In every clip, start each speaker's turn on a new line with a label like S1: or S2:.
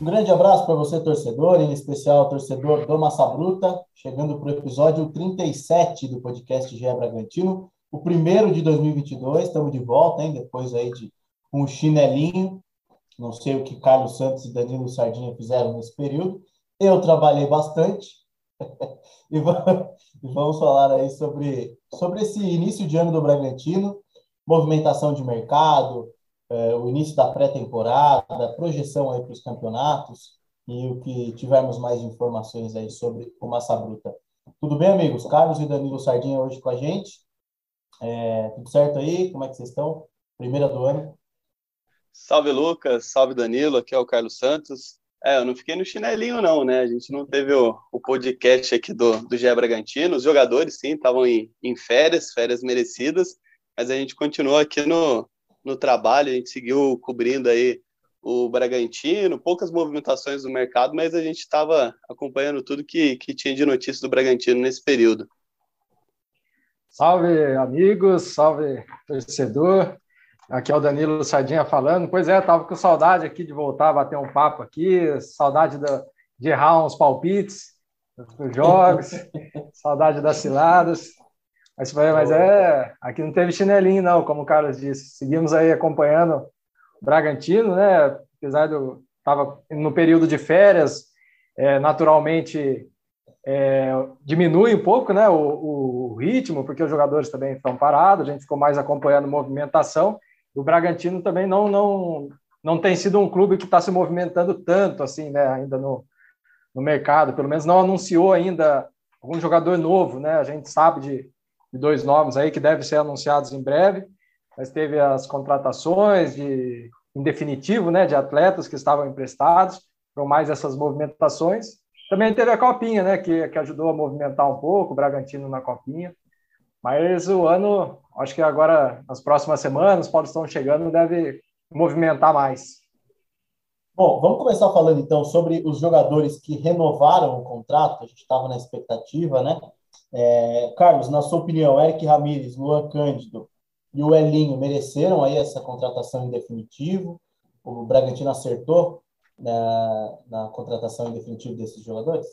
S1: Um grande abraço para você, torcedor, em especial torcedor do Massa Bruta, chegando para o episódio 37 do podcast GE Bragantino, o primeiro de 2022, estamos de volta, hein, depois aí de um chinelinho, não sei o que Carlos Santos e Danilo Sardinha fizeram nesse período, eu trabalhei bastante, e vamos falar aí sobre, sobre esse início de ano do Bragantino, movimentação de mercado, é, o início da pré-temporada, projeção aí para os campeonatos e o que tivermos mais informações aí sobre o Massa Bruta. Tudo bem, amigos? Carlos e Danilo Sardinha hoje com a gente. É, tudo certo aí? Como é que vocês estão? Primeira do ano.
S2: Salve, Lucas. Salve, Danilo. Aqui é o Carlos Santos. É, eu não fiquei no chinelinho, não, né? A gente não teve o, o podcast aqui do, do Gé Bragantino. Os jogadores, sim, estavam em, em férias, férias merecidas, mas a gente continuou aqui no, no trabalho, a gente seguiu cobrindo aí o Bragantino, poucas movimentações do mercado, mas a gente estava acompanhando tudo que, que tinha de notícias do Bragantino nesse período.
S3: Salve, amigos, salve, torcedor. Aqui é o Danilo Sardinha falando. Pois é, estava com saudade aqui de voltar a bater um papo aqui, saudade da, de errar uns palpites dos jogos, saudade das ciladas. Mas, mas é, aqui não teve chinelinho, não, como o Carlos disse. Seguimos aí acompanhando o Bragantino, né? Apesar do. Estava no período de férias, é, naturalmente é, diminui um pouco né, o, o, ritmo, porque os jogadores também estão parados, a gente ficou mais acompanhando movimentação. O Bragantino também não, não, não tem sido um clube que está se movimentando tanto assim, né, ainda no, no mercado, pelo menos não anunciou ainda algum jogador novo, né? A gente sabe de de dois nomes aí que devem ser anunciados em breve, mas teve as contratações de, em definitivo, né, de atletas que estavam emprestados, foram mais essas movimentações. Também teve a Copinha, né, que, que ajudou a movimentar um pouco, o Bragantino na Copinha. Mas o ano, acho que agora, nas próximas semanas, os Paulistão chegando, deve movimentar mais.
S1: Bom, vamos começar falando então sobre os jogadores que renovaram o contrato. A gente estava na expectativa, né? É, Carlos, na sua opinião, Eric Ramírez, Luan Cândido e o Elinho mereceram aí essa contratação em definitivo? O Bragantino acertou na, na contratação em definitivo desses jogadores?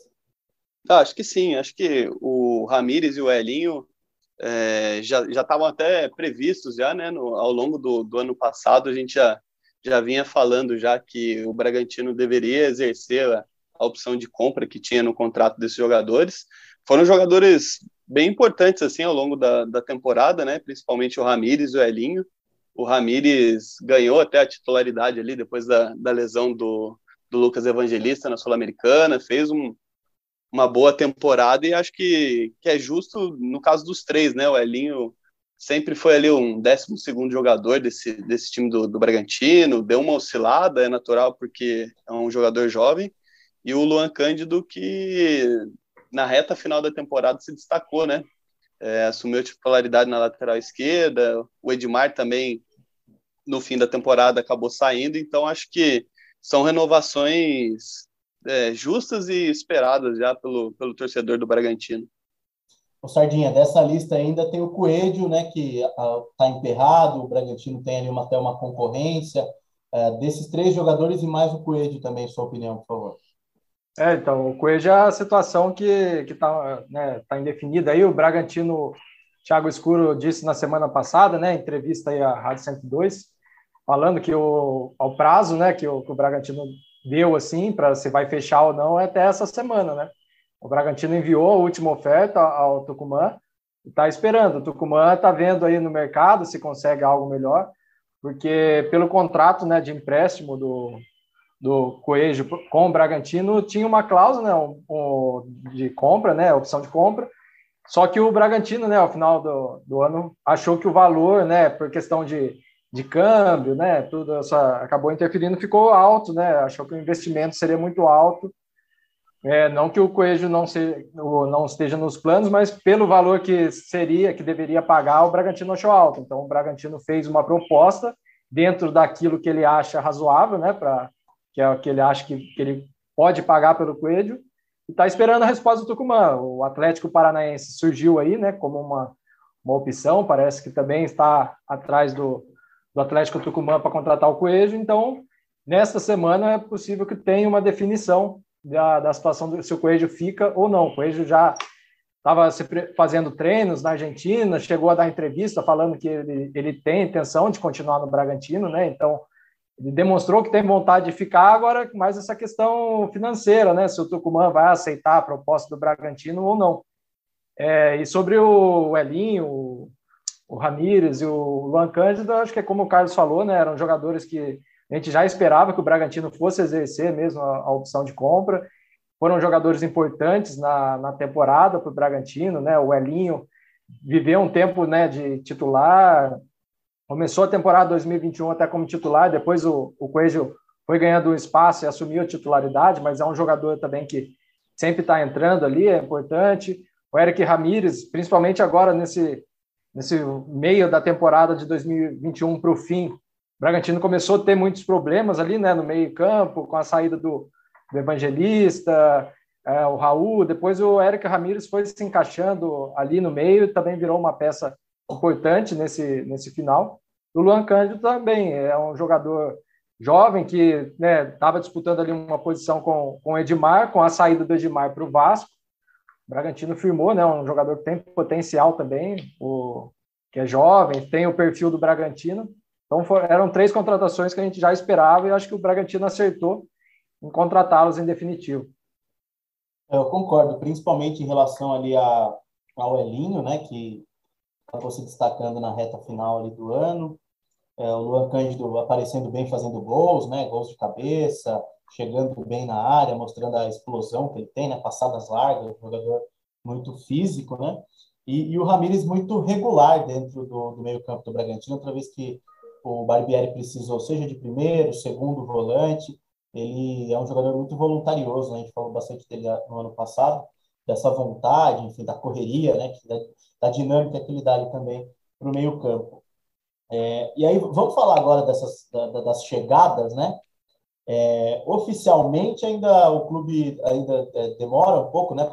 S2: Ah, acho que sim. Acho que o Ramírez e o Elinho é, já estavam até previstos já, né? No, ao longo do, do ano passado a gente já, já vinha falando já que o Bragantino deveria exercer a, a opção de compra que tinha no contrato desses jogadores foram jogadores bem importantes assim ao longo da, da temporada, né? Principalmente o Ramires o Elinho. O Ramires ganhou até a titularidade ali depois da, da lesão do, do Lucas Evangelista na Sul-Americana, fez um, uma boa temporada e acho que, que é justo no caso dos três, né? O Elinho sempre foi ali um 12 segundo jogador desse, desse time do, do Bragantino, deu uma oscilada, é natural porque é um jogador jovem, e o Luan Cândido que na reta final da temporada se destacou, né? É, assumiu titularidade na lateral esquerda, o Edmar também no fim da temporada acabou saindo, então acho que são renovações é, justas e esperadas já pelo, pelo torcedor do Bragantino.
S1: O Sardinha, dessa lista ainda tem o Coelho, né, que está emperrado, o Bragantino tem ali uma, até uma concorrência. É, desses três jogadores e mais o Coelho também, sua opinião, por favor.
S3: É, então, o Coelho é a situação que está né, tá indefinida aí. O Bragantino, Thiago Escuro disse na semana passada, né, entrevista aí à Rádio 102, falando que o, ao prazo né, que, o, que o Bragantino deu assim, para se vai fechar ou não, é até essa semana, né? O Bragantino enviou a última oferta ao Tucumã e está esperando. O Tucumã está vendo aí no mercado se consegue algo melhor, porque pelo contrato né, de empréstimo do, do Coelho com o Bragantino tinha uma cláusula né, de compra, né, opção de compra, só que o Bragantino, né, ao final do, do ano, achou que o valor, né, por questão de, de câmbio, né, tudo essa, acabou interferindo, ficou alto, né, achou que o investimento seria muito alto, é, não que o Coelho não, se, não esteja nos planos, mas pelo valor que seria, que deveria pagar, o Bragantino achou alto. Então, o Bragantino fez uma proposta dentro daquilo que ele acha razoável, né, para que é o que ele acha que, que ele pode pagar pelo Coelho, e está esperando a resposta do Tucumã. O Atlético Paranaense surgiu aí, né, como uma, uma opção, parece que também está atrás do, do Atlético Tucumã para contratar o Coelho, então nesta semana é possível que tenha uma definição da, da situação do, se o Coelho fica ou não. O Coelho já estava fazendo treinos na Argentina, chegou a dar entrevista falando que ele, ele tem intenção de continuar no Bragantino, né? Então ele demonstrou que tem vontade de ficar, agora mais essa questão financeira, né? Se o Tucumã vai aceitar a proposta do Bragantino ou não. É, e sobre o Elinho, o, Ramires e o Luan Cândido, acho que é como o Carlos falou, né? Eram jogadores que a gente já esperava que o Bragantino fosse exercer mesmo a, a opção de compra. Foram jogadores importantes na, na temporada para o Bragantino, né? O Elinho viveu um tempo né, de titular, começou a temporada 2021 até como titular, depois o, o Coelho foi ganhando espaço e assumiu a titularidade, mas é um jogador também que sempre está entrando ali, é importante. O Eric Ramírez, principalmente agora nesse, nesse meio da temporada de 2021 para o fim, o Bragantino começou a ter muitos problemas ali, né, no meio campo, com a saída do, do Evangelista, é, o Raul, depois o Eric Ramírez foi se encaixando ali no meio também virou uma peça importante nesse, nesse final. O Luan Cândido também é um jogador jovem que estava né, disputando ali uma posição com, com o Edmar, com a saída do Edmar para o Vasco. Bragantino firmou, né, um jogador que tem potencial também, o, que é jovem, tem o perfil do Bragantino. Então foram, eram três contratações que a gente já esperava e acho que o Bragantino acertou em contratá-los em definitivo.
S1: Eu concordo, principalmente em relação ali a, ao Elinho, né, que acabou se destacando na reta final ali do ano. É, o Luan Cândido aparecendo bem, fazendo gols, né? Gols de cabeça, chegando bem na área, mostrando a explosão que ele tem, né? Passadas largas, um jogador muito físico, né? E, e o Ramires muito regular dentro do, do meio-campo do Bragantino, outra vez que o Barbieri precisou, seja de primeiro, segundo volante, ele é um jogador muito voluntarioso, né? a gente falou bastante dele no ano passado, dessa vontade, enfim, da correria, né? Da, da dinâmica que ele dá ali também para o meio campo. É, e aí, vamos falar agora dessas, da, das chegadas, né? É, oficialmente, ainda o clube ainda é, demora um pouco, né,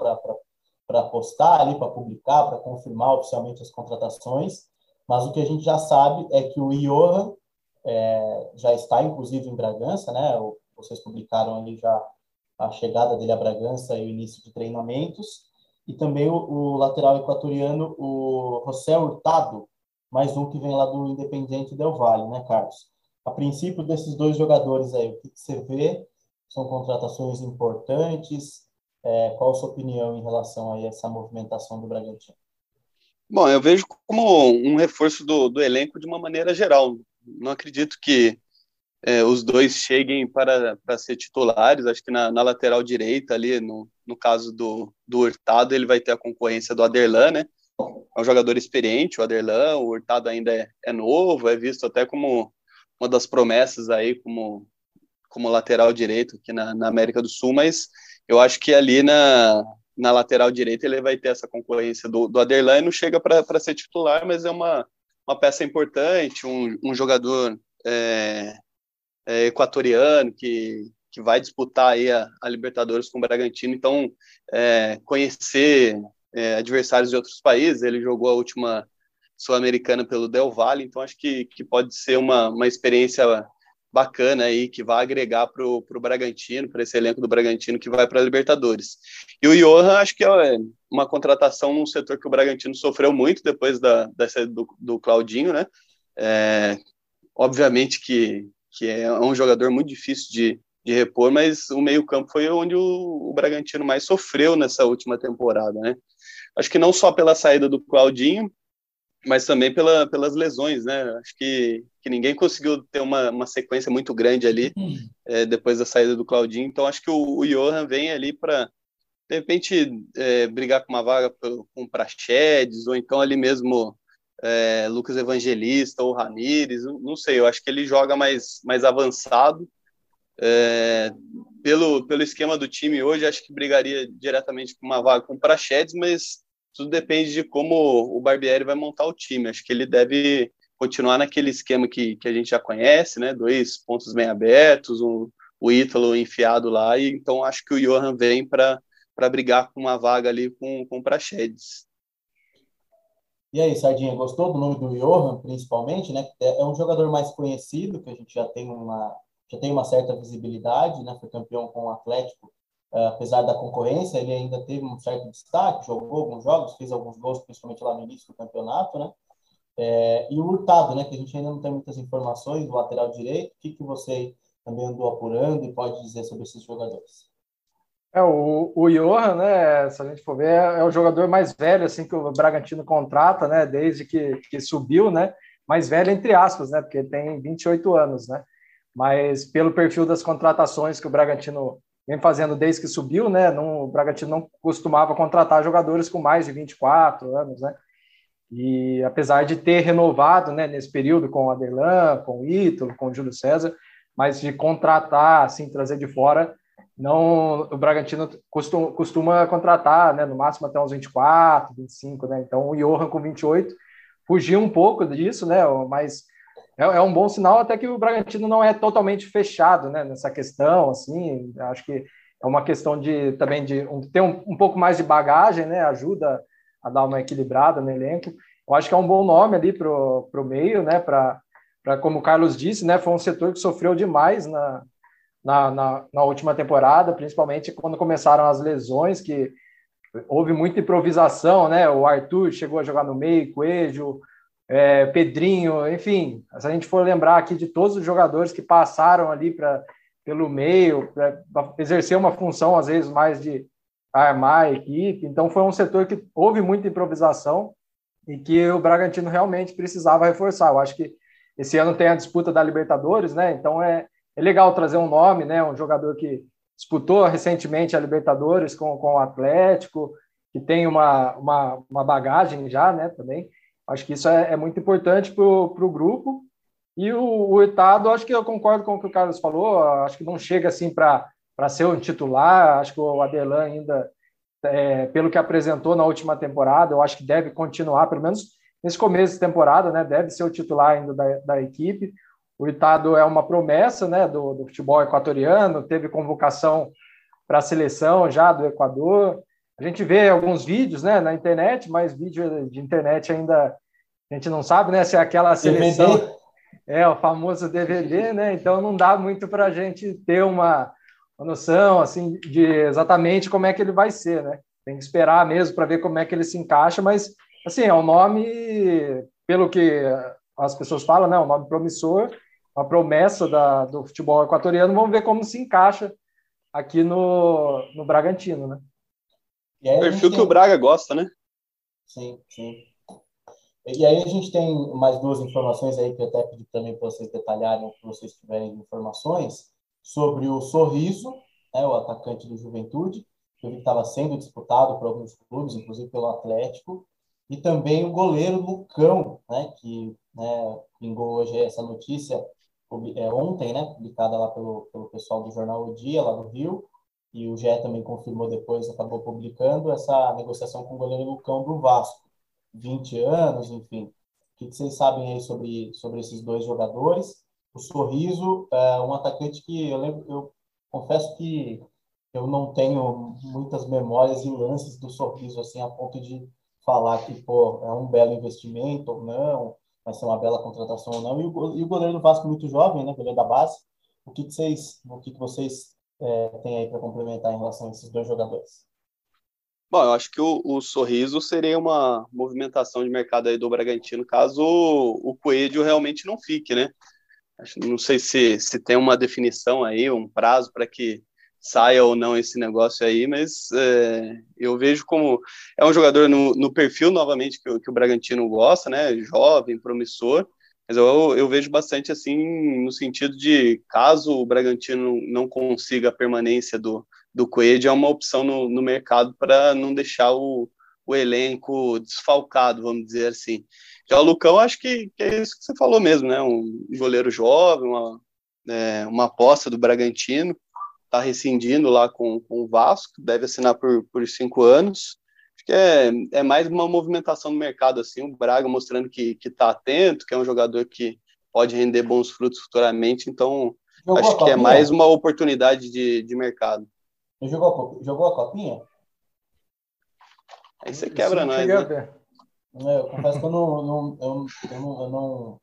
S1: para postar ali, para publicar, para confirmar oficialmente as contratações, mas o que a gente já sabe é que o Johan é, já está, inclusive, em Bragança, né? Vocês publicaram ali já a chegada dele a Bragança e o início de treinamentos, e também o, o lateral equatoriano, o José Hurtado, mais um que vem lá do Independiente Del Valle, né, Carlos? A princípio desses dois jogadores aí, o que, que você vê? São contratações importantes? É, qual a sua opinião em relação a essa movimentação do Bragantino?
S2: Bom, eu vejo como um reforço do, do elenco de uma maneira geral. Não acredito que é, os dois cheguem para, para ser titulares. Acho que na, na lateral direita, ali, no, no caso do, do Hurtado, ele vai ter a concorrência do Aderlan, né? É um jogador experiente, o Aderlan. O Hurtado ainda é, é novo, é visto até como uma das promessas aí, como, como lateral direito aqui na, na América do Sul, mas eu acho que ali na, na lateral direita ele vai ter essa concorrência do, do Aderlan e não chega para ser titular, mas é uma, uma peça importante, um, um jogador é, é, equatoriano que, que vai disputar aí a, a Libertadores com o Bragantino, então é, conhecer é, adversários de outros países, ele jogou a última Sul-Americana pelo Del Valle, então acho que, que pode ser uma, uma experiência bacana aí, que vai agregar para o Bragantino, para esse elenco do Bragantino que vai para a Libertadores. E o Johan, acho que é uma contratação num setor que o Bragantino sofreu muito depois da, da saída do, do Claudinho, né? É, obviamente que que é um jogador muito difícil de, de repor, mas o meio-campo foi onde o, o, Bragantino mais sofreu nessa última temporada, né? Acho que não só pela saída do Claudinho, mas também pela, pelas lesões, né? Acho que, que ninguém conseguiu ter uma, uma sequência muito grande ali uhum. é, depois da saída do Claudinho. Então, acho que o, o Johan vem ali para, de repente, é, brigar com uma vaga com o Prachedes, ou então ali mesmo é, Lucas Evangelista ou Ramires, não sei, eu acho que ele joga mais, mais avançado. É, pelo, pelo esquema do time hoje, acho que brigaria diretamente com uma vaga com o Prachedes, mas tudo depende de como o Barbieri vai montar o time. Acho que ele deve continuar naquele esquema que, que a gente já conhece, né? Dois pontos bem abertos, um, o Ítalo enfiado lá, e então acho que o Johan vem para brigar com uma vaga ali com, com o Prachedes.
S1: E aí, Sardinha, gostou do nome do Johan, principalmente, né? É, é um jogador mais conhecido, que a gente já tem uma, já tem uma certa visibilidade, né? Foi campeão com o Atlético, apesar da concorrência, ele ainda teve um certo destaque, jogou alguns jogos, fez alguns gols, principalmente lá no início do campeonato, né? É, e o Hurtado, né? Que a gente ainda não tem muitas informações, do lateral direito, o que, que você também andou apurando e pode dizer sobre esses jogadores?
S3: É, o, o Johan, né, se a gente for ver, é o jogador mais velho assim que o Bragantino contrata, né, desde que, que subiu, né, mais velho entre aspas, né, porque tem 28 anos, né, mas pelo perfil das contratações que o Bragantino vem fazendo desde que subiu, né, não, o Bragantino não costumava contratar jogadores com mais de 24 anos, né, e apesar de ter renovado, né, nesse período com o Adelan, com o Ítalo, com o Júlio César, mas de contratar, assim, trazer de fora, não o Bragantino costuma, costuma contratar, né, no máximo até uns 24, 25, né? Então o Johan com 28 fugiu um pouco disso, né? Mas é, é, um bom sinal até que o Bragantino não é totalmente fechado, né, nessa questão, assim, acho que é uma questão de também de um, ter um, um pouco mais de bagagem, né? Ajuda a dar uma equilibrada no elenco. Eu acho que é um bom nome ali para o meio, né? Para como o Carlos disse, né? Foi um setor que sofreu demais na, na, na, na, última temporada, principalmente quando começaram as lesões, que houve muita improvisação, né? O Arthur chegou a jogar no meio, Coelho, é, Pedrinho, enfim, se a gente for lembrar aqui de todos os jogadores que passaram ali para pelo meio, para exercer uma função às vezes mais de armar a equipe, então foi um setor que houve muita improvisação e que o Bragantino realmente precisava reforçar. Eu acho que esse ano tem a disputa da Libertadores, né? Então é, é legal trazer um nome, né? Um jogador que disputou recentemente a Libertadores com, com o Atlético, que tem uma, uma, uma bagagem já, né? Também. Acho que isso é, é muito importante para o grupo. E o, o Itado, acho que eu concordo com o que o Carlos falou, acho que não chega assim para ser um titular, acho que o Adelan ainda, é, pelo que apresentou na última temporada, eu acho que deve continuar, pelo menos nesse começo de temporada, né? Deve ser o titular ainda da, da equipe. O Itado é uma promessa né, do, do futebol equatoriano, teve convocação para a seleção já do Equador. A gente vê alguns vídeos né, na internet, mas vídeo de internet ainda a gente não sabe né, se é aquela seleção. DVD. É, o famoso DVD, né? Então não dá muito para a gente ter uma, uma noção assim de exatamente como é que ele vai ser, né? Tem que esperar mesmo para ver como é que ele se encaixa, mas assim, é um nome, pelo que as pessoas falam, né? Um nome promissor uma promessa da, do futebol equatoriano. Vamos ver como se encaixa aqui no, no Bragantino, né?
S2: Aí, Perfil que o Braga gosta, né?
S1: Sim, sim. E aí a gente tem mais duas informações aí que eu até pedi também para vocês detalharem, se vocês tiverem informações, sobre o Sorriso, né, o atacante do Juventude, que estava sendo disputado por alguns clubes, inclusive pelo Atlético, e também o goleiro Lucão, né, que né, pingou hoje essa notícia é, ontem, né, publicada lá pelo, pelo pessoal do jornal O Dia, lá do Rio, e o GE também confirmou depois, acabou publicando essa negociação com o goleiro Lucão do Vasco. 20 anos, enfim. O que vocês sabem aí sobre, sobre esses dois jogadores? O Sorriso é um atacante que eu lembro, eu confesso que eu não tenho muitas memórias e lances do Sorriso assim a ponto de falar que pô, é um belo investimento ou não, vai ser uma bela contratação ou não. E o, e o goleiro do Vasco muito jovem, né? Goleiro da base. O que, que vocês, o que, que vocês é, têm aí para complementar em relação a esses dois jogadores?
S2: Bom, eu acho que o, o, Sorriso seria uma movimentação de mercado aí do Bragantino caso o, o Coelho realmente não fique, né? Não sei se, se tem uma definição aí, um prazo para que saia ou não esse negócio aí, mas é, eu vejo como é um jogador no, no perfil, novamente, que, que, o Bragantino gosta, né? Jovem, promissor, mas eu, eu vejo bastante assim no sentido de caso o Bragantino não consiga a permanência do, do Coelho, é uma opção no, no mercado para não deixar o, o elenco desfalcado, vamos dizer assim. Já o Lucão, acho que, que, é isso que você falou mesmo, né? Um goleiro jovem, uma, é, uma aposta do Bragantino está rescindindo lá com, com o Vasco, deve assinar por, por cinco anos. Acho que é, é mais uma movimentação no mercado, assim, o Braga mostrando que está atento, que é um jogador que pode render bons frutos futuramente, então jogou acho que é mais uma oportunidade de, de mercado.
S1: Jogou, jogou a copinha?
S2: Aí você quebra nós, né?
S1: Eu confesso que eu não, não, eu, eu não, eu não,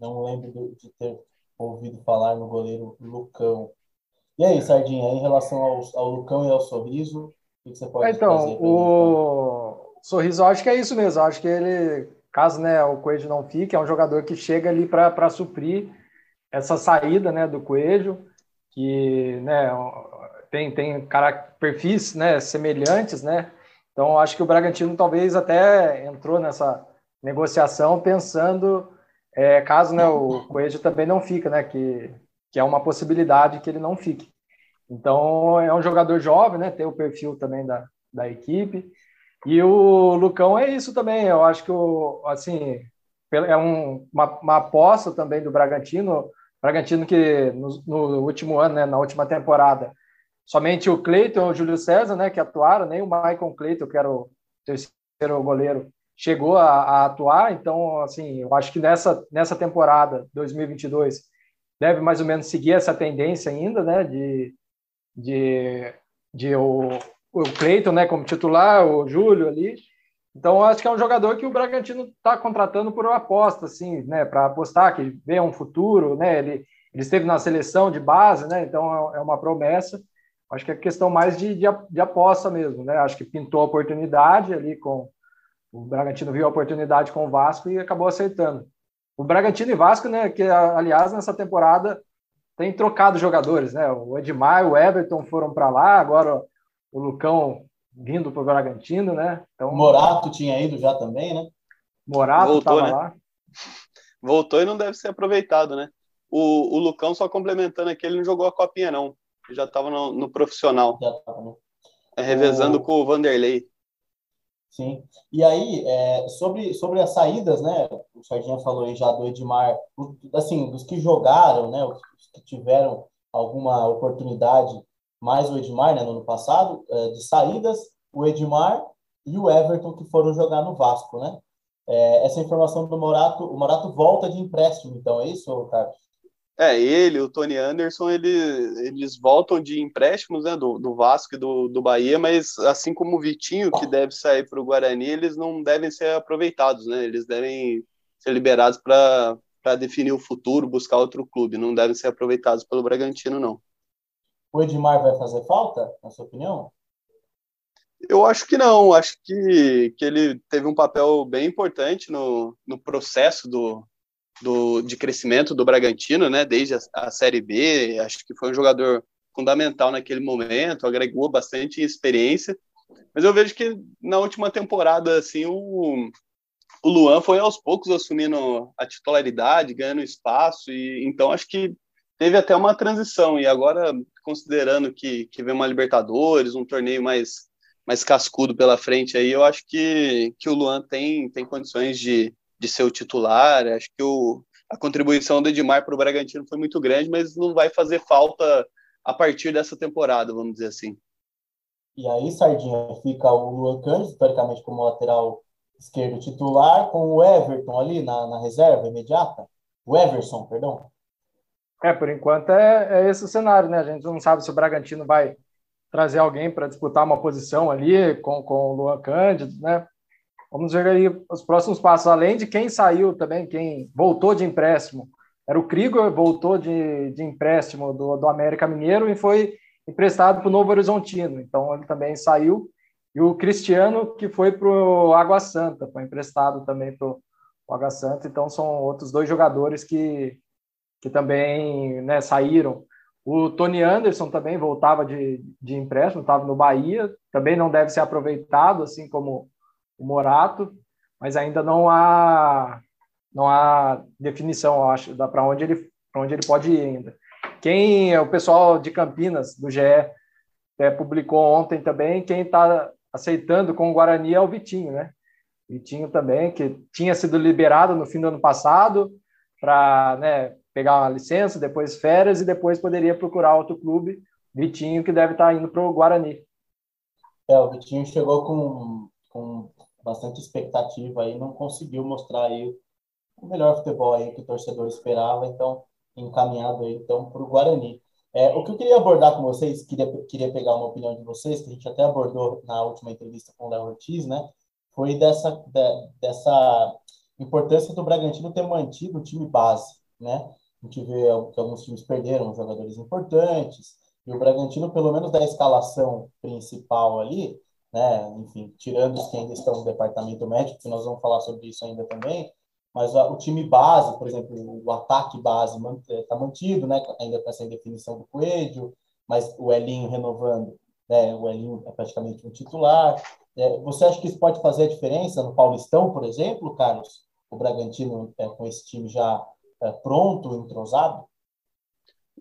S1: não lembro de ter ouvido falar no goleiro Lucão. E aí, Sardinha, em relação ao, ao Lucão e ao Sorriso, que você pode
S3: então, dizer? Então, o Sorriso, acho que é isso mesmo. Acho que ele, caso né, o Coelho não fique, é um jogador que chega ali para suprir essa saída né, do Coelho, que né, tem, tem perfis né, semelhantes, né? Então, acho que o Bragantino talvez até entrou nessa negociação pensando, é, caso né, o Coelho também não fica, né? Que, que é uma possibilidade que ele não fique. Então, é um jogador jovem, né? Tem o perfil também da, da equipe. E o Lucão é isso também. Eu acho que, o, assim, é um, uma, uma aposta também do Bragantino. Bragantino que no, no último ano, né, na última temporada, somente o Cleiton e o Júlio César, né, que atuaram, nem o Michael Cleiton, que era o terceiro goleiro, chegou a, a, atuar. Então, assim, eu acho que nessa, nessa temporada 2022 deve mais ou menos seguir essa tendência ainda, né, de, de, de o, o Cleiton, né, como titular, o Júlio ali. Então, acho que é um jogador que o Bragantino está contratando por uma aposta, assim, né, para apostar que vê um futuro, né, ele, ele esteve na seleção de base, né, então é, é uma promessa. Acho que é questão mais de, de, de, aposta mesmo, né? Acho que pintou a oportunidade ali com o Bragantino viu a oportunidade com o Vasco e acabou acertando. O Bragantino e Vasco, né? Que aliás nessa temporada tem trocado jogadores, né? O Edmar, o Everton foram para lá, agora o Lucão vindo para o Bragantino, né?
S1: Então Morato tinha ido já também, né?
S3: Morato estava né? lá.
S2: Voltou e não deve ser aproveitado, né? O, o Lucão só complementando aqui, ele não jogou a copinha não já estava no, no, profissional. Já tava, né? É, revezando o... com o Vanderlei.
S1: Sim. E aí, é, sobre, sobre as saídas, né? O Sardinha falou aí já do Edmar, assim, dos que jogaram, né? Os que tiveram alguma oportunidade, mais o Edmar, né? No ano passado, é, de saídas, o Edmar e o Everton que foram jogar no Vasco, né? É, essa informação do Morato, o Morato volta de empréstimo, então é isso, Carlos?
S2: É, ele, o Tony Anderson, ele, eles voltam de empréstimos né, do, do Vasco e do, do Bahia, mas assim como o Vitinho, que deve sair para o Guarani, eles não devem ser aproveitados, né? Eles devem ser liberados para definir o futuro, buscar outro clube, não devem ser aproveitados pelo Bragantino, não.
S1: O Edmar vai fazer falta, na sua opinião?
S2: Eu acho que não, acho que, que ele teve um papel bem importante no, no processo do, do, de crescimento do Bragantino, né, desde a, a, Série B, acho que foi um jogador fundamental naquele momento, agregou bastante experiência, mas eu vejo que na última temporada, assim, o, o Luan foi aos poucos assumindo a titularidade, ganhando espaço, e então acho que teve até uma transição, e agora, considerando que, que vem uma Libertadores, um torneio mais, mais cascudo pela frente aí, eu acho que, que o Luan tem, tem condições de, de ser o titular. Acho que o, a contribuição do Edmar para o Bragantino foi muito grande, mas não vai fazer falta a partir dessa temporada, vamos dizer assim.
S1: E aí, Sardinha, fica o Luan Cândido, historicamente como lateral esquerdo titular, com o Everton ali na, na reserva imediata. O Everson, perdão.
S3: É, por enquanto é, é esse o cenário, né? A gente não sabe se o Bragantino vai trazer alguém para disputar uma posição ali com, com o Luan Cândido, né? Vamos ver aí os próximos passos. Além de quem saiu também, quem voltou de empréstimo, era o Krieger, voltou de, de empréstimo do, do América Mineiro e foi emprestado para o Novo Horizontino. Então ele também saiu. E o Cristiano, que foi para o Água Santa, foi emprestado também para o Água Santa. Então são outros dois jogadores que, que também né, saíram. O Tony Anderson também voltava de, de empréstimo, estava no Bahia, também não deve ser aproveitado, assim como o Morato, mas ainda não há não há definição, eu acho, para onde ele para onde ele pode ir ainda. Quem o pessoal de Campinas do GE é, publicou ontem também, quem está aceitando com o Guarani é o Vitinho, né? Vitinho também que tinha sido liberado no fim do ano passado para né, pegar uma licença, depois férias e depois poderia procurar outro clube. Vitinho que deve estar tá indo para o Guarani.
S1: É, o Vitinho chegou com, com bastante expectativa aí, não conseguiu mostrar aí o melhor futebol aí que o torcedor esperava, então encaminhado aí então para o Guarani. É, o que eu queria abordar com vocês, queria, queria pegar uma opinião de vocês, que a gente até abordou na última entrevista com o Léo Ortiz, né? foi dessa, de, dessa importância do Bragantino ter mantido o time base, né? A gente vê que alguns times perderam jogadores importantes, e o Bragantino, pelo menos da escalação principal ali, né? Enfim, tirando os que ainda estão no departamento médico, que nós vamos falar sobre isso ainda também, mas o time base, por exemplo, o ataque base está mantido, né? Ainda com essa indefinição do Coelho, mas o Elinho renovando, né? O Elinho é praticamente um titular. É, você acha que isso pode fazer a diferença no Paulistão, por exemplo, Carlos? O Bragantino é, com esse time já é, pronto, entrosado?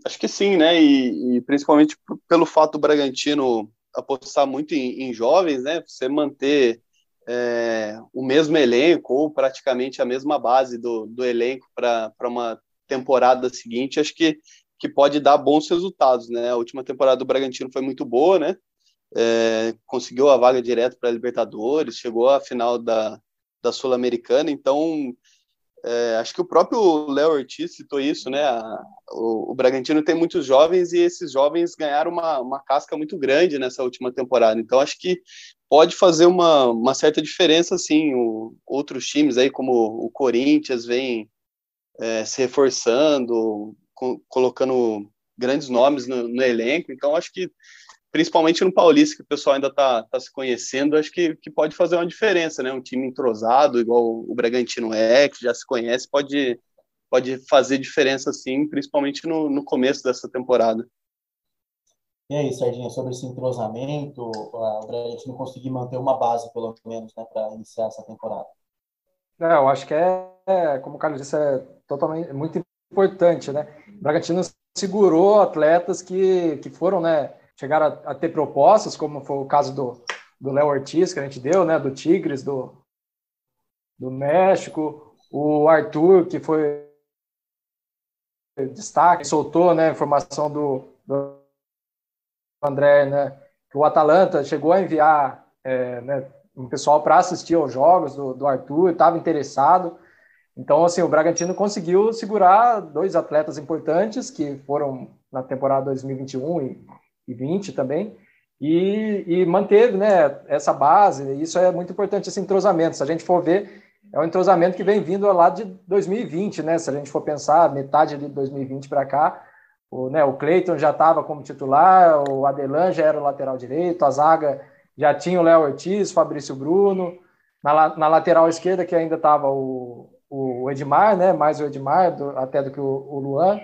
S2: Acho que sim, né? E, e, principalmente pelo fato do Bragantino apostar muito em, em jovens, né? Você manter é, o mesmo elenco ou praticamente a mesma base do, do elenco para uma temporada seguinte, acho que, que pode dar bons resultados, né? A última temporada do Bragantino foi muito boa, né? É, conseguiu a vaga direto para a Libertadores, chegou à final da, da Sul-Americana, então é, acho que o próprio Léo Ortiz citou isso, né? A, o, o, Bragantino tem muitos jovens e esses jovens ganharam uma, uma casca muito grande nessa última temporada. Então acho que pode fazer uma, uma certa diferença, sim. O, outros times aí, como o Corinthians, vem é, se reforçando, co colocando grandes nomes no, no elenco. Então acho que principalmente no Paulista, que o pessoal ainda está tá se conhecendo, acho que, que pode fazer uma diferença, né? Um time entrosado, igual o Bragantino é, que já se conhece, pode, pode fazer diferença, sim, principalmente no, no começo dessa temporada.
S1: E aí, Serginho, sobre esse entrosamento, o Bragantino conseguir manter uma base, pelo menos, né, para iniciar essa temporada?
S3: É, eu acho que é, como o Carlos disse, é totalmente muito importante, né? O Bragantino segurou atletas que, que foram, né, chegaram a, a, ter propostas, como foi o caso do do Léo Ortiz que a gente deu, né, do Tigres, do, do México, o Arthur, que foi destaque, soltou, né, informação do, do André, né, que o Atalanta chegou a enviar é, né, um pessoal para assistir aos jogos do, do Arthur, estava interessado. Então, assim, o Bragantino conseguiu segurar dois atletas importantes que foram na temporada 2021 e 2020 também, e, e manteve né, essa base, isso é muito importante, esse entrosamento. Se a gente for ver, é um entrosamento que vem vindo lá de 2020, né? Se a gente for pensar, metade de 2020 para cá, o, né, o Cleiton já estava como titular, o Adelan já era o lateral direito, a zaga já tinha o Léo Ortiz, Fabrício Bruno, na, na lateral esquerda que ainda estava o, o Edmar, né? Mais o Edmar do, até do que o, o Luan.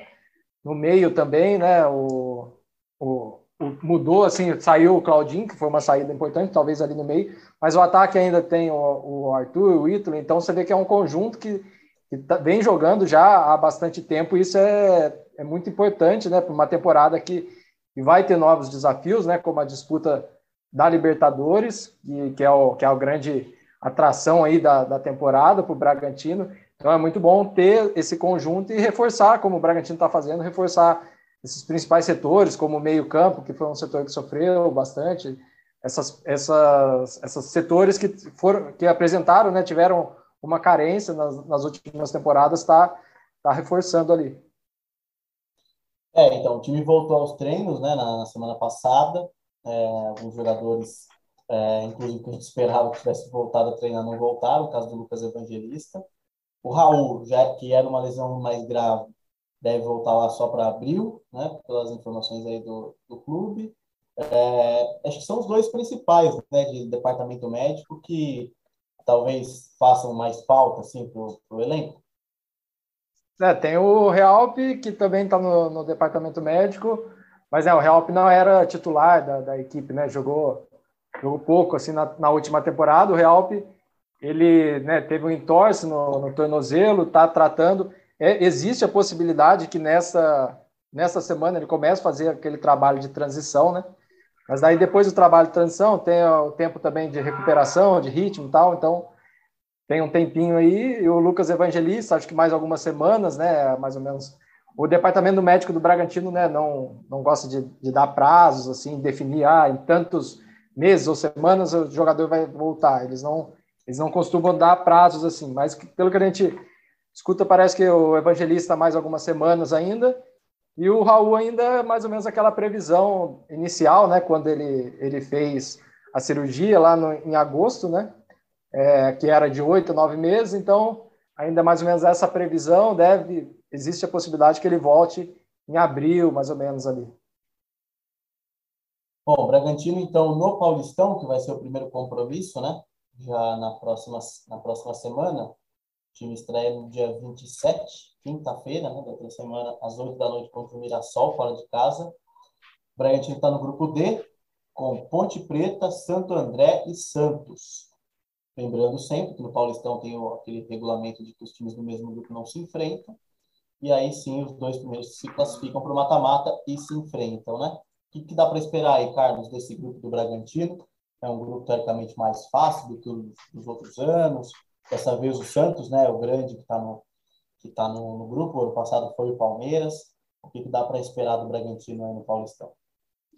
S3: No meio também, né? O, o mudou, assim, saiu o Claudinho, que foi uma saída importante, talvez ali no meio, mas o ataque ainda tem o, o Arthur, o Ítalo, então você vê que é um conjunto que, que tá, vem jogando já há bastante tempo, e isso é, é muito importante, né, para uma temporada que, que vai ter novos desafios, né, como a disputa da Libertadores, que, que, é, o, que é a grande atração aí da, da temporada para o Bragantino, então é muito bom ter esse conjunto e reforçar, como o Bragantino está fazendo, reforçar esses principais setores, como o meio-campo, que foi um setor que sofreu bastante, essas, essas, esses setores que foram que apresentaram, né, tiveram uma carência nas, nas últimas temporadas, está tá reforçando ali.
S1: É, então o time voltou aos treinos, né, na, na semana passada. É, alguns jogadores, é, inclusive que a gente esperava que tivesse voltado a treinar, não voltaram. O caso do Lucas Evangelista. O Raul, já que era uma lesão mais grave, deve voltar lá só para abril, né, pelas informações aí do, do clube. É, acho que são os dois principais né, de departamento médico que talvez façam mais falta assim, para o elenco.
S3: É, tem o Realp, que também está no, no, departamento médico, mas é, o Realp não era titular da, da equipe, né? Jogou, jogou pouco assim na, na última temporada. O Realp ele né, teve um entorse no, no tornozelo, está tratando é, existe a possibilidade que nessa, nessa semana ele comece a fazer aquele trabalho de transição, né? Mas daí depois do trabalho de transição tem o tempo também de recuperação, de ritmo e tal, então tem um tempinho aí, e o Lucas Evangelista, acho que mais algumas semanas, né, mais ou menos. O departamento médico do Bragantino, né, não, não gosta de, de dar prazos, assim, definir, ah, em tantos meses ou semanas o jogador vai voltar. Eles não, eles não costumam dar prazos assim, mas pelo que a gente Escuta, parece que o Evangelista mais algumas semanas ainda, e o Raul ainda mais ou menos aquela previsão inicial, né, quando ele, ele fez a cirurgia lá no, em agosto, né, é, que era de oito, nove meses, então ainda mais ou menos essa previsão deve existe a possibilidade que ele volte em abril, mais ou menos ali.
S1: Bom, Bragantino, então, no Paulistão, que vai ser o primeiro compromisso, né? Já na próxima, na próxima semana. Time estreia no dia 27, quinta-feira, né? Da outra semana, às 8 da noite, contra o Mirassol, fora de casa. O Bragantino está no grupo D, com Ponte Preta, Santo André e Santos. Lembrando sempre que no Paulistão tem aquele regulamento de que os times do mesmo grupo não se enfrentam. E aí sim, os dois primeiros se classificam para o mata-mata e se enfrentam, né? O que, que dá para esperar aí, Carlos, desse grupo do Bragantino? É um grupo teoricamente mais fácil do que os outros anos. Dessa vez o Santos, né, o grande que está no, que tá no, no, grupo. O ano passado foi o Palmeiras. O que, que dá para esperar do Bragantino aí no Paulistão?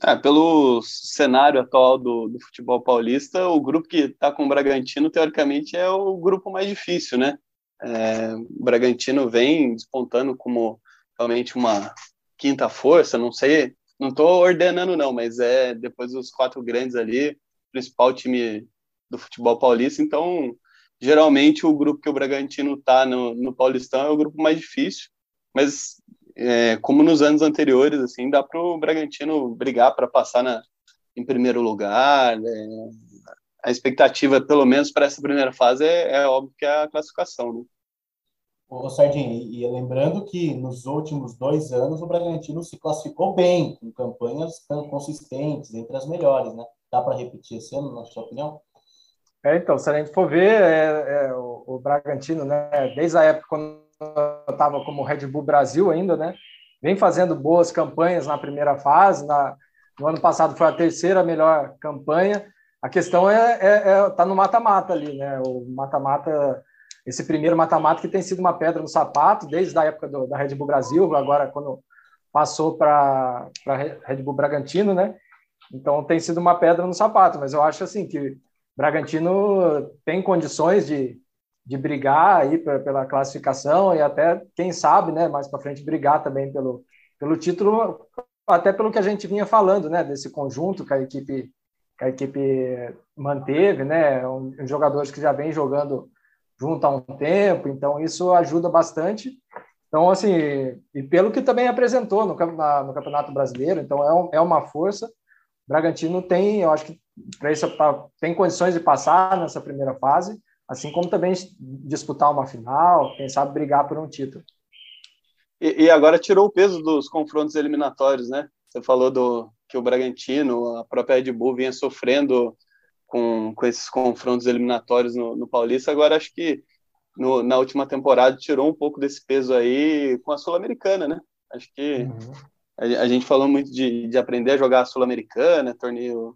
S2: É, pelo cenário atual do, do futebol paulista, o grupo que está com o Bragantino, teoricamente, é o grupo mais difícil, né? É, o Bragantino vem despontando como realmente uma quinta força, não sei não estou ordenando, não, mas é depois dos quatro grandes ali, principal time do futebol paulista. Então, geralmente, o grupo que o Bragantino está no, no Paulistão é o grupo mais difícil. Mas, é, como nos anos anteriores, assim, dá para o Bragantino brigar para passar na, em primeiro lugar. É, a expectativa, pelo menos para essa primeira fase, é, é óbvio que é a classificação. Né?
S1: Ô, Sardinha, e, lembrando que nos últimos dois anos o Bragantino se classificou bem, com campanhas consistentes, entre as melhores, né? Dá para repetir esse ano, na sua opinião?
S3: É, então, se a gente for ver, é, é, o, o, Bragantino, né, desde a época quando eu estava como Red Bull Brasil ainda, né, vem fazendo boas campanhas na primeira fase, na, no ano passado foi a terceira melhor campanha, a questão é, é, é tá no mata-mata ali, né, o mata-mata esse primeiro mata-mata que tem sido uma pedra no sapato desde a época do, da Red Bull Brasil, agora quando passou para Red Bull Bragantino, né? Então tem sido uma pedra no sapato, mas eu acho assim que Bragantino tem condições de, de brigar aí pela classificação e até quem sabe, né, mais para frente brigar também pelo pelo título, até pelo que a gente vinha falando, né, desse conjunto que a equipe que a equipe manteve, né, um, jogadores que já vem jogando junto há um tempo, então isso ajuda bastante. Então, assim, e pelo que também apresentou no, no Campeonato Brasileiro, então é, um, é uma força. Bragantino tem, eu acho que para isso pra, tem condições de passar nessa primeira fase, assim como também disputar uma final, quem sabe brigar por um título.
S2: E, e agora tirou o peso dos confrontos eliminatórios, né? Você falou do que o Bragantino, a própria Red Bull vinha sofrendo com, com esses confrontos eliminatórios no, no Paulista. Agora, acho que no, na última temporada tirou um pouco desse peso aí com a Sul-Americana, né? Acho que uhum. A, gente falou muito de, de aprender a jogar Sul-Americana, torneio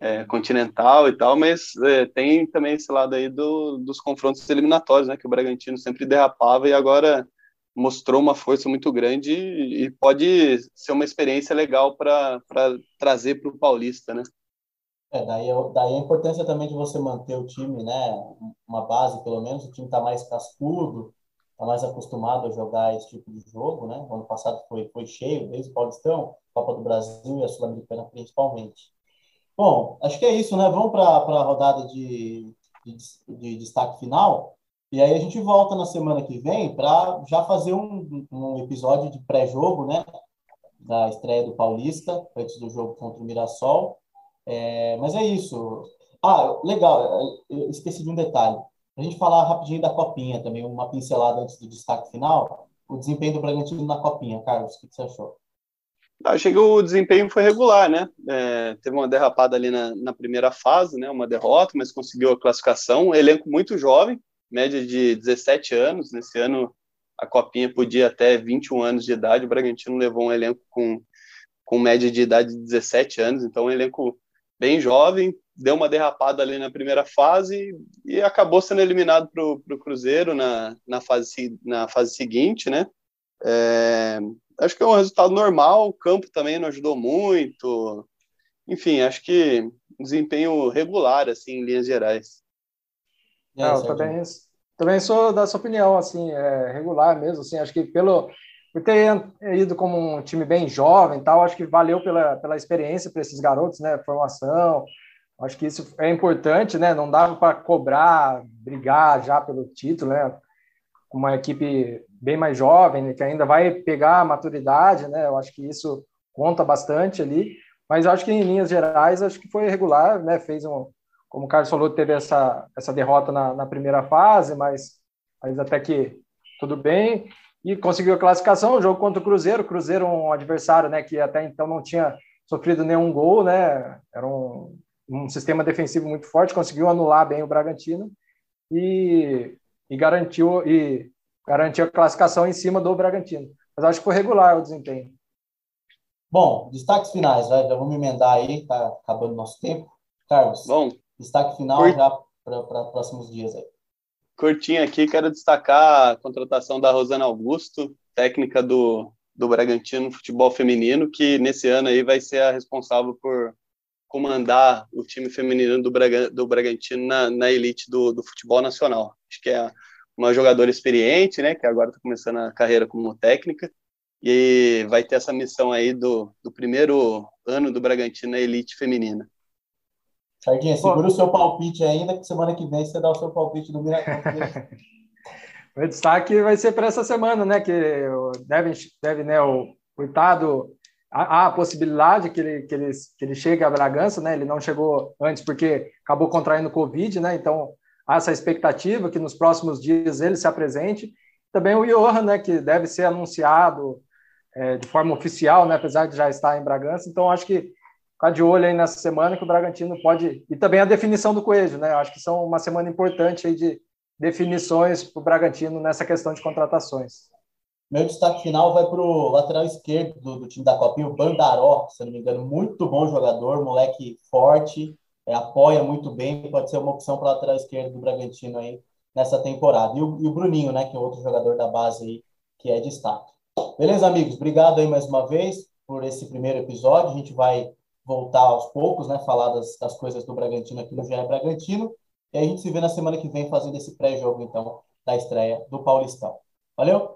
S2: é, continental e tal, mas é, tem também esse lado aí do, dos confrontos eliminatórios, né? Que o Bragantino sempre derrapava e agora mostrou uma força muito grande e, e pode ser uma experiência legal para trazer para o Paulista, né?
S1: É, daí, daí a importância também de você manter o time, né? Uma base, pelo menos, o time está mais cascudo, está mais acostumado a jogar esse tipo de jogo, né? O ano passado foi, foi cheio, desde o Paulistão, Copa do Brasil e a Sul-Americana principalmente. Bom, acho que é isso, né? Vamos para a rodada de, de, de, destaque final. E aí a gente volta na semana que vem para já fazer um, um episódio de pré-jogo, né? Da estreia do Paulista, antes do jogo contra o Mirassol. É, mas é isso. Ah, legal, eu esqueci de um detalhe. A gente falar rapidinho da Copinha também, uma pincelada antes do destaque final. O desempenho do Bragantino na Copinha, Carlos, o que você achou?
S2: Achei que o desempenho foi regular, né? É, teve uma derrapada ali na, na, primeira fase, né? Uma derrota, mas conseguiu a classificação. Um elenco muito jovem, média de 17 anos. Nesse ano, a Copinha podia até 21 anos de idade. O Bragantino levou um elenco com, com média de idade de 17 anos, então um elenco bem jovem, deu uma derrapada ali na primeira fase e acabou sendo eliminado para o Cruzeiro na, na, fase, na fase seguinte, né? É, acho que é um resultado normal, o campo também não ajudou muito, enfim, acho que desempenho regular, assim, em linhas gerais.
S3: É, eu também, também sou da sua opinião, assim, é regular mesmo, assim, acho que pelo, por ter ido como um time bem jovem tal, acho que valeu pela, pela experiência para esses garotos, né? Formação, Acho que isso é importante, né? Não dava para cobrar, brigar já pelo título, né? Uma equipe bem mais jovem, né? que ainda vai pegar a maturidade, né? Eu acho que isso conta bastante ali. Mas acho que em linhas gerais, acho que foi regular, né? Fez um, como o Carlos falou, teve essa, essa derrota na, na primeira fase, mas, mas até que tudo bem. E conseguiu a classificação, o jogo contra o Cruzeiro. O Cruzeiro, um adversário né, que até então não tinha sofrido nenhum gol, né? Era um, um sistema defensivo muito forte, conseguiu anular bem o Bragantino e, e garantiu e garantiu a classificação em cima do Bragantino. Mas acho que foi regular o desempenho.
S1: Bom, destaques finais, já vamos emendar aí, tá acabando o nosso tempo. Carlos,
S2: Bom,
S1: destaque final Curt... já para próximos dias aí.
S2: Curtinho aqui, quero destacar a contratação da Rosana Augusto, técnica do, do Bragantino Futebol Feminino, que nesse ano aí vai ser a responsável por comandar o time feminino do, Braga, do Bragantino na, na elite do, do futebol nacional. Acho que é uma jogadora experiente, né, que agora está começando a carreira como técnica, e vai ter essa missão aí do, do primeiro ano do Bragantino na elite feminina.
S1: Sardinha, segura o seu palpite ainda, que semana que vem você dá o seu palpite do Miraconte.
S3: o destaque vai ser para essa semana, né, que deve, deve né, o Hurtado há a possibilidade que ele, que, ele, que ele chegue a Bragança, né? Ele não chegou antes porque acabou contraindo Covid, né? Então, há essa expectativa que nos próximos dias ele se apresente. Também o Johan, né? Que deve ser anunciado é, de forma oficial, né? Apesar de já estar em Bragança. Então, acho que ficar de olho aí nessa semana que o Bragantino pode... E também a definição do Coelho, né? Acho que são uma semana importante aí de definições para o Bragantino nessa questão de contratações.
S1: Meu destaque final vai para o lateral esquerdo do, do, time da Copinha, o Bandaró, se não me engano, muito bom jogador, moleque forte, é, apoia muito bem, pode ser uma opção para lateral esquerdo do Bragantino aí nessa temporada. E o, e o, Bruninho, né, que é outro jogador da base aí, que é destaque. Beleza, amigos? Obrigado aí mais uma vez por esse primeiro episódio. A gente vai voltar aos poucos, né, falar das, das coisas do Bragantino aqui no GE Bragantino. E a gente se vê na semana que vem fazendo esse pré-jogo, então, da estreia do Paulistão. Valeu?